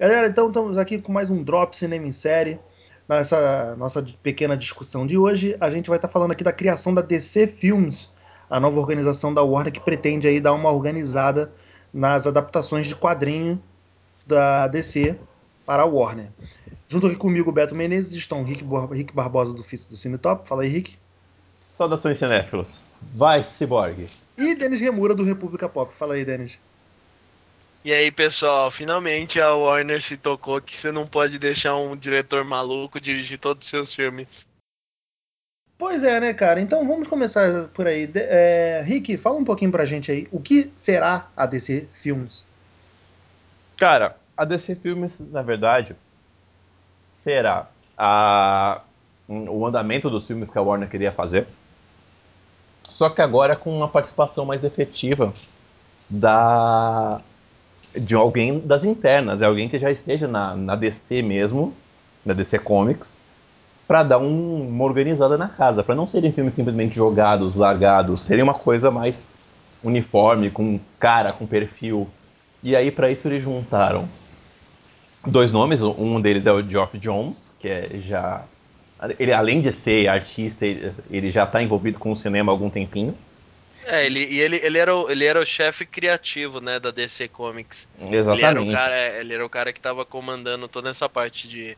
Galera, então estamos aqui com mais um Drop Cinema em Série. Nessa nossa pequena discussão de hoje, a gente vai estar falando aqui da criação da DC Films, a nova organização da Warner que pretende aí dar uma organizada nas adaptações de quadrinho da DC para a Warner. Junto aqui comigo, Beto Menezes, estão Rick, Rick Barbosa do, do Cine Top. Fala aí, Rick. Saudações cinéfilos. Vai, Cyborg. E Denis Remura do República Pop. Fala aí, Denis. E aí, pessoal, finalmente a Warner se tocou que você não pode deixar um diretor maluco dirigir todos os seus filmes. Pois é, né, cara? Então vamos começar por aí. De é, Rick, fala um pouquinho pra gente aí. O que será a DC Films? Cara, a DC Filmes, na verdade, será a, o andamento dos filmes que a Warner queria fazer. Só que agora com uma participação mais efetiva da de alguém das internas, é alguém que já esteja na, na DC mesmo, na DC Comics, para dar um, uma organizada na casa, para não serem filmes simplesmente jogados, largados, serem uma coisa mais uniforme, com cara, com perfil. E aí para isso eles juntaram dois nomes, um deles é o Geoff Jones, que é já ele além de ser artista, ele, ele já está envolvido com o cinema há algum tempinho. É, ele, e ele, ele era o, ele era o chefe criativo, né, da DC Comics. Exatamente. Ele era o cara, ele era o cara que estava comandando toda essa parte de,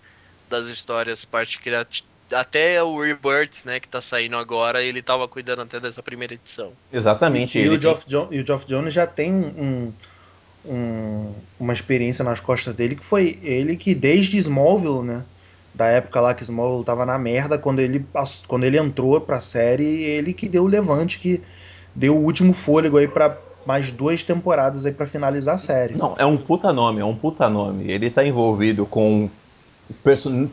das histórias, parte criativa. Até o Rebirth, né, que tá saindo agora, ele estava cuidando até dessa primeira edição. Exatamente. E, e o, Geoff jo e o Geoff Jones já tem um, um, uma experiência nas costas dele, que foi ele que desde Smallville, né, da época lá que Smallville tava na merda, quando ele, quando ele entrou pra série, ele que deu o levante, que deu o último fôlego aí para mais duas temporadas aí para finalizar a série. Não, é um puta nome, é um puta nome. Ele tá envolvido com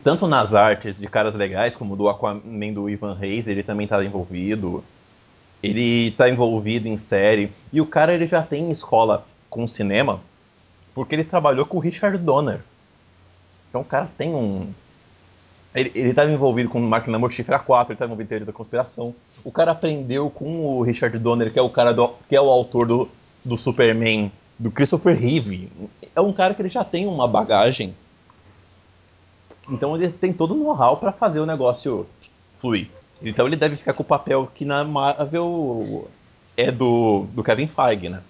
tanto nas artes de caras legais como do Aquaman do Ivan Reis, ele também tá envolvido. Ele tá envolvido em série e o cara ele já tem escola com cinema porque ele trabalhou com o Richard Donner. Então o cara tem um ele, estava envolvido com Máquina Mortífera 4, ele estava envolvido em Teoria da Conspiração. O cara aprendeu com o Richard Donner, que é o cara do, que é o autor do, do Superman, do Christopher Reeve. É um cara que ele já tem uma bagagem. Então ele tem todo o know-how para fazer o negócio fluir. Então ele deve ficar com o papel que na Marvel é do, do Kevin Feige, né?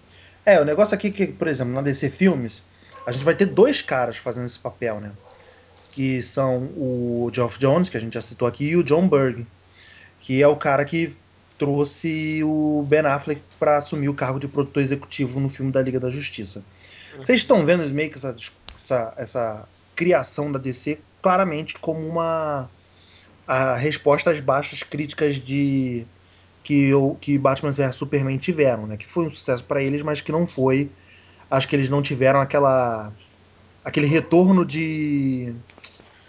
É, o negócio aqui que, por exemplo, na DC Filmes, a gente vai ter dois caras fazendo esse papel, né? Que são o Geoff Jones, que a gente já citou aqui, e o John Berg, que é o cara que trouxe o Ben Affleck para assumir o cargo de produtor executivo no filme da Liga da Justiça. Uhum. Vocês estão vendo meio que essa, essa, essa, criação da DC claramente como uma a resposta às baixas críticas de que, o, que Batman vs Superman tiveram, né? Que foi um sucesso para eles, mas que não foi. Acho que eles não tiveram aquela aquele retorno de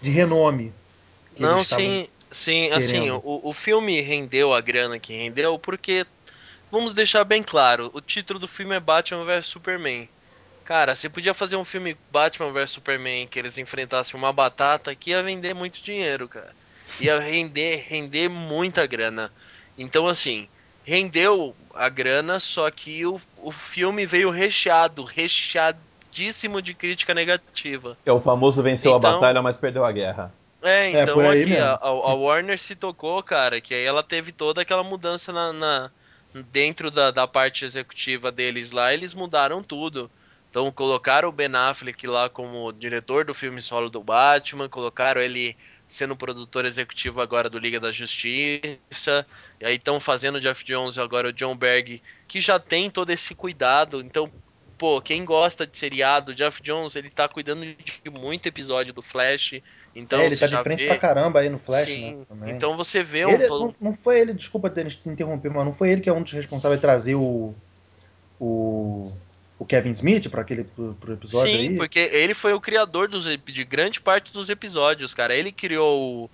de renome. Não, sim, sim, querendo. assim, o, o filme rendeu a grana que rendeu porque, vamos deixar bem claro, o título do filme é Batman vs Superman. Cara, você podia fazer um filme Batman vs Superman que eles enfrentassem uma batata que ia vender muito dinheiro, cara. Ia render, render muita grana. Então, assim, rendeu a grana, só que o, o filme veio recheado, recheado loadíssimo de crítica negativa. É o famoso venceu então, a batalha, mas perdeu a guerra. É, é então é, aqui a, a, Warner se tocou, cara, que aí ela teve toda aquela mudança na, na dentro da, da, parte executiva deles lá, eles mudaram tudo. Então colocaram o Ben Affleck lá como diretor do filme solo do Batman, colocaram ele sendo produtor executivo agora do Liga da Justiça, e aí estão fazendo o Jeff Jones agora o John Berg, que já tem todo esse cuidado. Então pô, quem gosta de seriado, Jeff Jones, ele tá cuidando de muito episódio do Flash. Então é, ele tá de frente vê... pra caramba aí no Flash, Sim. né? Então você vê ele, um... não, não, foi ele, desculpa Denis te interromper, mas não foi ele que é um dos responsáveis de trazer o. o. o Kevin Smith para aquele pro, pro episódio Sim, aí? porque ele foi o criador dos, de grande parte dos episódios, cara. Ele criou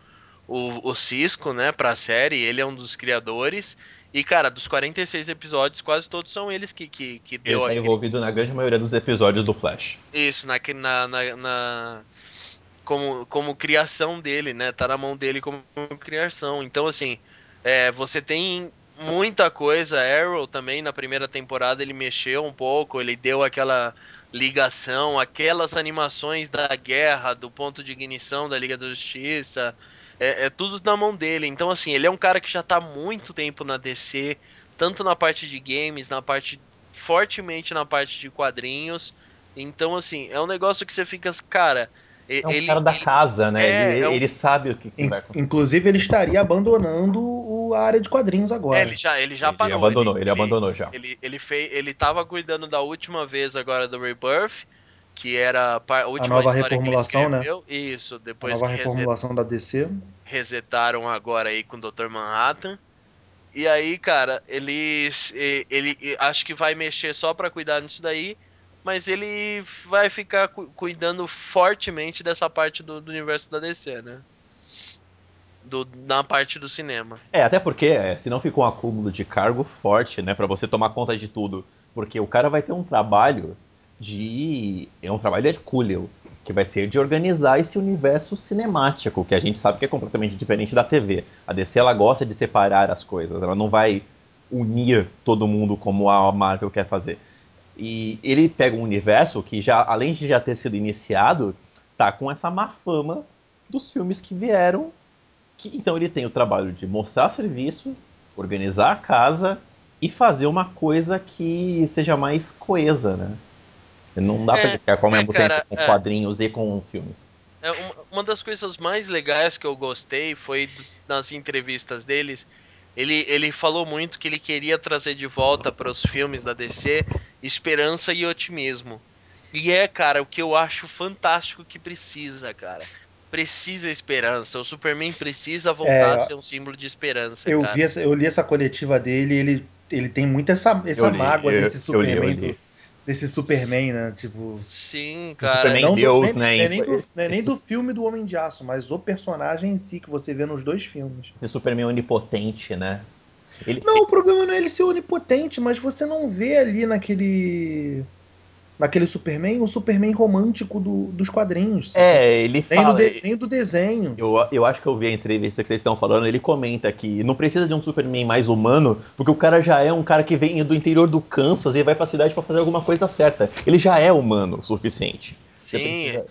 o, o, o Cisco, né, pra série, ele é um dos criadores. E, cara, dos 46 episódios, quase todos são eles que, que, que deu Ele tá envolvido na grande maioria dos episódios do Flash. Isso, na, na, na, na, como, como criação dele, né? Tá na mão dele como criação. Então, assim, é, você tem muita coisa. Arrow também, na primeira temporada, ele mexeu um pouco, ele deu aquela ligação, aquelas animações da guerra, do ponto de ignição da Liga da Justiça, é, é, tudo na mão dele. Então, assim, ele é um cara que já tá há muito tempo na DC, tanto na parte de games, na parte fortemente na parte de quadrinhos. Então, assim, é um negócio que você fica, cara. É um ele, cara da ele, casa, né? É, ele, é um... ele, sabe o que, que vai acontecer. Inclusive, ele estaria abandonando o, a área de quadrinhos agora. É, ele já, ele já parou. Ele abandonou, ele, abandonou já. Ele, ele, fez, ele tava cuidando da última vez agora do Rebirth, que era a última a nova reformulação, né? Isso, depois a nova reformulação reset... da DC. Resetaram agora aí com o Dr. Manhattan. E aí, cara, ele, ele, acho que vai mexer só para cuidar disso daí mas ele vai ficar cu cuidando fortemente dessa parte do, do, universo da DC, né? Do, na parte do cinema. É, até porque, é, se não fica um acúmulo de cargo forte, né, para você tomar conta de tudo, porque o cara vai ter um trabalho de. É um trabalho hercúleo, que vai ser de organizar esse universo cinemático, que a gente sabe que é completamente diferente da TV. A DC ela gosta de separar as coisas, ela não vai unir todo mundo como a Marvel quer fazer. E ele pega um universo que já, além de já ter sido iniciado, tá com essa má fama dos filmes que vieram. Que, então ele tem o trabalho de mostrar serviço, organizar a casa e fazer uma coisa que seja mais coesa, né? Não dá é, pra ficar ao mesmo é, tempo com é, quadrinhos e com filmes. É, uma, uma das coisas mais legais que eu gostei foi nas entrevistas deles ele, ele falou muito que ele queria trazer de volta para os filmes da DC esperança e otimismo. E é, cara, o que eu acho fantástico que precisa, cara. Precisa esperança. O Superman precisa voltar é, a ser um símbolo de esperança. Eu, vi essa, eu li essa coletiva dele ele, ele tem muito essa, essa mágoa li, desse Superman. Eu li, eu li desse Superman, né? Tipo. Sim, cara. Não Deus, do, nem, né? Nem, do, nem do filme do Homem de Aço, mas o personagem em si que você vê nos dois filmes. Esse Superman onipotente, né? Ele... Não, o problema não é ele ser onipotente, mas você não vê ali naquele naquele Superman, um Superman romântico do, dos quadrinhos. É, ele nem fala... Do de, nem do desenho. Eu, eu acho que eu vi a entrevista que vocês estão falando, ele comenta que não precisa de um Superman mais humano, porque o cara já é um cara que vem do interior do Kansas e vai pra cidade para fazer alguma coisa certa. Ele já é humano o suficiente. Sim,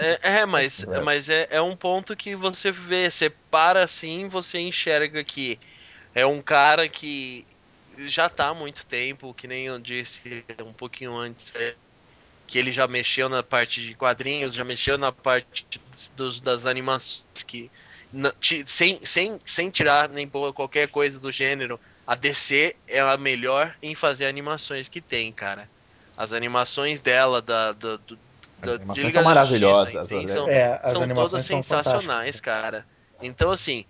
é, é, mas, é. mas é, é um ponto que você vê, você para assim, você enxerga que é um cara que já tá há muito tempo, que nem eu disse um pouquinho antes, é, que ele já mexeu na parte de quadrinhos, já mexeu na parte dos, das animações que sem, sem, sem tirar nem qualquer coisa do gênero, a DC é a melhor em fazer animações que tem, cara. As animações dela da, da, do, da de Liga são maravilhosas, Justiça, são, é, são todas sensacionais, cara. Então assim,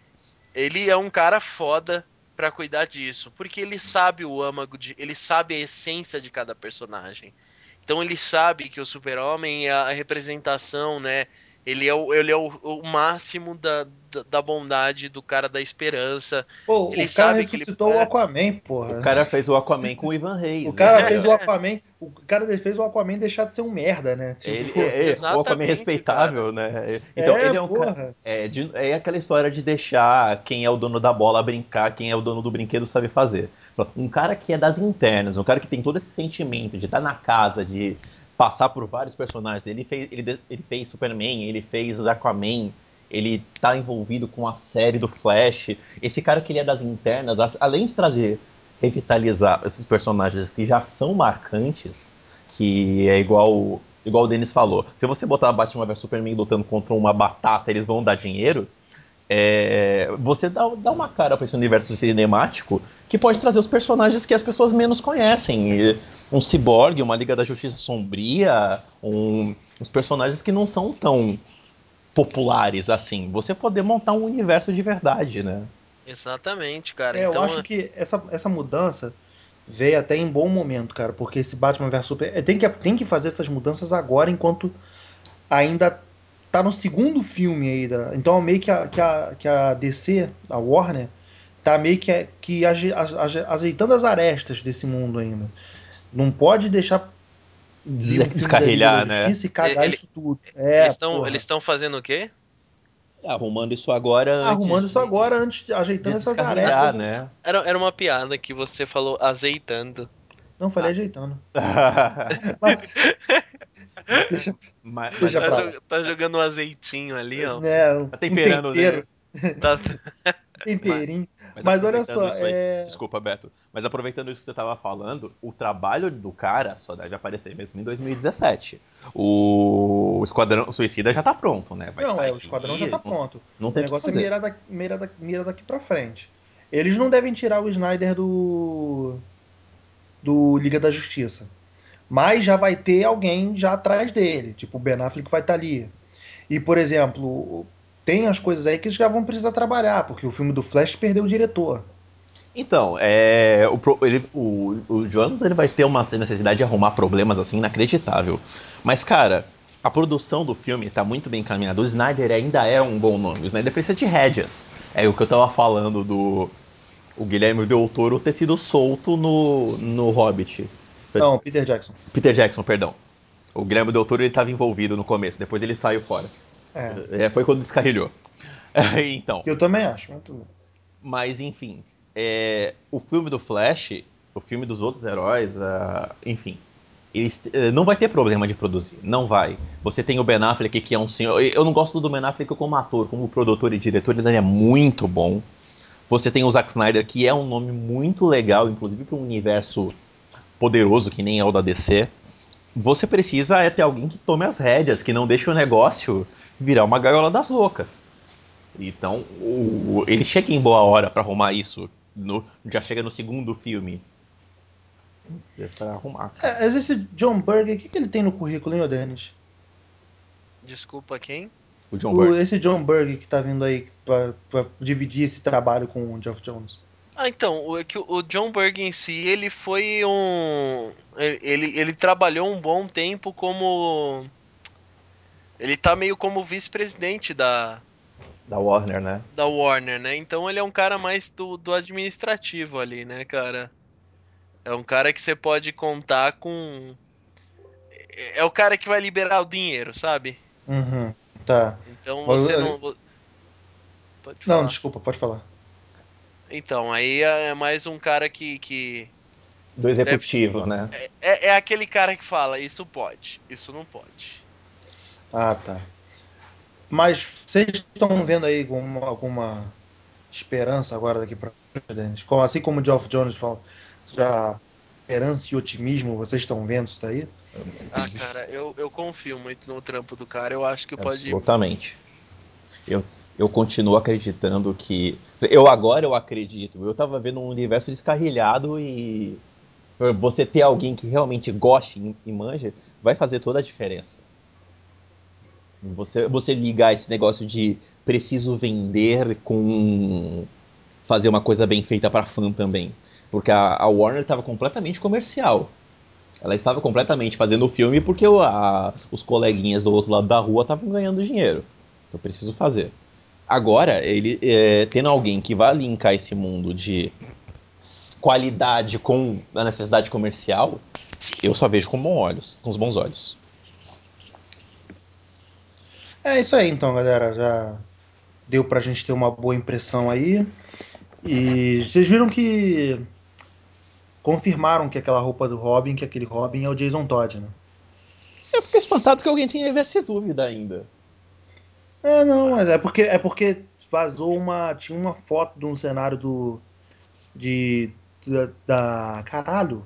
ele é um cara foda para cuidar disso, porque ele sabe o âmago de, ele sabe a essência de cada personagem. Então ele sabe que o Super-Homem é a representação, né? Ele é o, ele é o, o máximo da, da, da, bondade do cara da esperança. Pô, ele o cara ressuscitou ele... o Aquaman, porra. O cara fez o Aquaman com o Ivan Reis. O cara né? fez o Aquaman. O cara fez o Aquaman deixar de ser um merda, né? Tipo, ele, é, é, o Aquaman é respeitável, cara. né? Então é, ele é um porra. É, de, é aquela história de deixar quem é o dono da bola brincar, quem é o dono do brinquedo sabe fazer. Um cara que é das internas, um cara que tem todo esse sentimento de estar na casa, de passar por vários personagens. Ele fez, ele, ele fez Superman, ele fez Aquaman, ele tá envolvido com a série do Flash. Esse cara que ele é das internas, além de trazer, revitalizar esses personagens que já são marcantes, que é igual, igual o Denis falou. Se você botar Batman vs Superman lutando contra uma batata, eles vão dar dinheiro. É, você dá, dá uma cara para esse universo cinemático que pode trazer os personagens que as pessoas menos conhecem. Um ciborgue, uma Liga da Justiça Sombria, um, uns personagens que não são tão populares assim. Você poder montar um universo de verdade, né? Exatamente, cara. É, então... Eu acho que essa, essa mudança veio até em bom momento, cara, porque esse Batman vs Super é, tem que, tem que fazer essas mudanças agora, enquanto ainda tá no segundo filme aí. Da, então meio que a, que, a, que a DC, a Warner, tá meio que, que ajeitando as arestas desse mundo ainda. Não pode deixar descarrilhar, né? E cagar Ele, isso tudo. É, eles estão fazendo o quê? Arrumando isso agora. Arrumando isso agora, antes, ajeitando essas arestas. Né? Era, era uma piada que você falou azeitando. Não, falei ajeitando. mas, deixa, mas, deixa tá, tá, jogando um azeitinho ali, ó. É, tá temperando, um tempero. Né? Tá... Temperinho. Mas, mas olha só. Aí, é... Desculpa, Beto. Mas aproveitando isso que você estava falando, o trabalho do cara só deve aparecer mesmo em 2017. O Esquadrão Suicida já tá pronto, né? Vai não, é, o Esquadrão já tá pronto. Não, não tem o negócio é mirar, da, mira, da, mira daqui pra frente. Eles não devem tirar o Snyder do. do Liga da Justiça. Mas já vai ter alguém já atrás dele. Tipo, o Ben Affleck vai estar tá ali. E, por exemplo, tem as coisas aí que já vão precisar trabalhar, porque o filme do Flash perdeu o diretor. Então, é, o, ele, o, o Jones ele vai ter uma necessidade de arrumar problemas assim inacreditável. Mas, cara, a produção do filme está muito bem encaminhada. O Snyder ainda é um bom nome. O Snyder precisa de rédeas. É o que eu tava falando do o Guilherme Del Toro ter sido solto no, no Hobbit. Não, Peter Jackson. Peter Jackson, perdão. O Guilherme Del Toro estava envolvido no começo, depois ele saiu fora. É. é foi quando descarrilhou. então. Eu também acho. Muito... Mas enfim, é, o filme do Flash, o filme dos outros heróis, uh, enfim, ele, uh, não vai ter problema de produzir, não vai. Você tem o Ben Affleck que é um senhor. Eu não gosto do Ben Affleck como ator, como produtor e diretor, ele é muito bom. Você tem o Zack Snyder que é um nome muito legal, inclusive para um universo poderoso que nem é o da DC. Você precisa é ter alguém que tome as rédeas, que não deixe o negócio virar uma gaiola das loucas. Então, o, ele chega em boa hora para arrumar isso. No, já chega no segundo filme. É pra arrumar. É, mas esse John Berger, o que, que ele tem no currículo, hein, Denis? Desculpa, quem? O John o, Esse John Berger que tá vindo aí pra, pra, dividir esse trabalho com o Geoff Jones. Ah, então, o, é o John Berger em si, ele foi um. Ele, ele trabalhou um bom tempo como ele tá meio como vice-presidente da. Da Warner, né? Da Warner, né? Então ele é um cara mais do, do administrativo ali, né, cara? É um cara que você pode contar com. É o cara que vai liberar o dinheiro, sabe? Uhum, tá. Então você não. Pode falar. Não, desculpa, pode falar. Então, aí é mais um cara que. que do executivo, deve... né? É, é, é aquele cara que fala: isso pode, isso não pode. Ah, tá. Mas vocês estão vendo aí alguma, alguma esperança agora daqui para frente, Assim como o Geoff Jones fala, já esperança e otimismo, vocês estão vendo isso daí? Ah, cara, eu, eu confio muito no trampo do cara, eu acho que pode. Absolutamente. Eu, eu continuo acreditando que. Eu agora eu acredito. Eu tava vendo um universo descarrilhado e você ter alguém que realmente goste e manja vai fazer toda a diferença. Você, você ligar esse negócio de preciso vender com fazer uma coisa bem feita para fã também. Porque a, a Warner estava completamente comercial. Ela estava completamente fazendo o filme porque o, a, os coleguinhas do outro lado da rua estavam ganhando dinheiro. Então preciso fazer. Agora, ele é, tendo alguém que vai linkar esse mundo de qualidade com a necessidade comercial, eu só vejo com bons olhos, com os bons olhos. É isso aí então, galera. Já deu pra gente ter uma boa impressão aí. E vocês viram que confirmaram que aquela roupa do Robin, que aquele Robin é o Jason Todd, né? Eu fiquei espantado que alguém tinha essa dúvida ainda. É, não, mas é porque é porque vazou uma tinha uma foto de um cenário do de da, da caralho,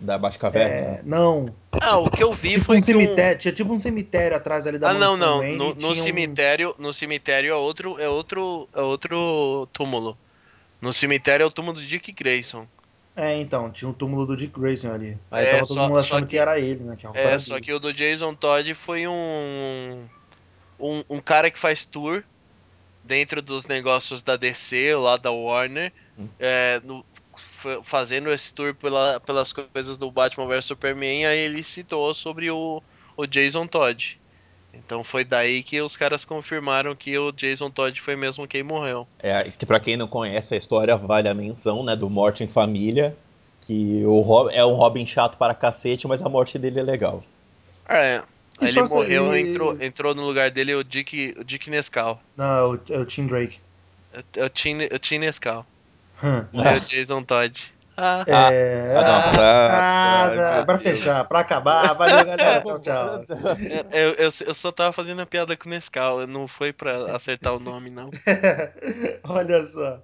da Batcaverna? É, não. Ah, o que eu vi tipo foi um cemitério, um... tinha tipo um cemitério atrás ali da Ah, não, não. Wayne, no, no cemitério, um... no cemitério é outro, é outro, é outro túmulo. No cemitério é o túmulo do Dick Grayson. É, então, tinha o um túmulo do Dick Grayson ali. Aí é, tava todo só, mundo achando que, que, era ele, né? é, só dele. que o do Jason Todd foi um, um, um cara que faz tour dentro dos negócios da DC, lá da Warner. Hum. É, no, fazendo esse tour pela, pelas coisas do Batman vs Superman, aí ele citou sobre o, o Jason Todd. Então foi daí que os caras confirmaram que o Jason Todd foi mesmo quem morreu. É, que para quem não conhece a história, vale a menção, né, do Morte em Família, que o Rob, é um Robin chato para cacete, mas a morte dele é legal. É, Aí ele morreu, entrou, entrou no lugar dele o Dick, o Dick Nescau. Não, é o, é o Tim Drake. É, é o Tim, o Tim Nescau. Hum. Morreu o Jason Todd. é... ah, ah, ah, pra fechar, pra acabar, valeu galera, tchau, tchau. Eu, eu, eu, só tava fazendo a piada com o Nescau, não foi pra acertar o nome, não. Olha só.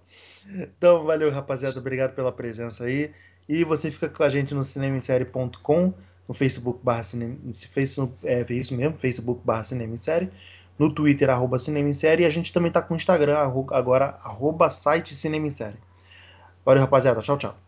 Então, valeu rapaziada, obrigado pela presença aí. E você fica com a gente no cinemissérie.com, no Facebook barra cinema, Facebook, é, é isso mesmo, Facebook barra cinema série, no Twitter arroba cinema série, e a gente também tá com o Instagram agora, arroba site cinema série. Valeu rapaziada, tchau, tchau.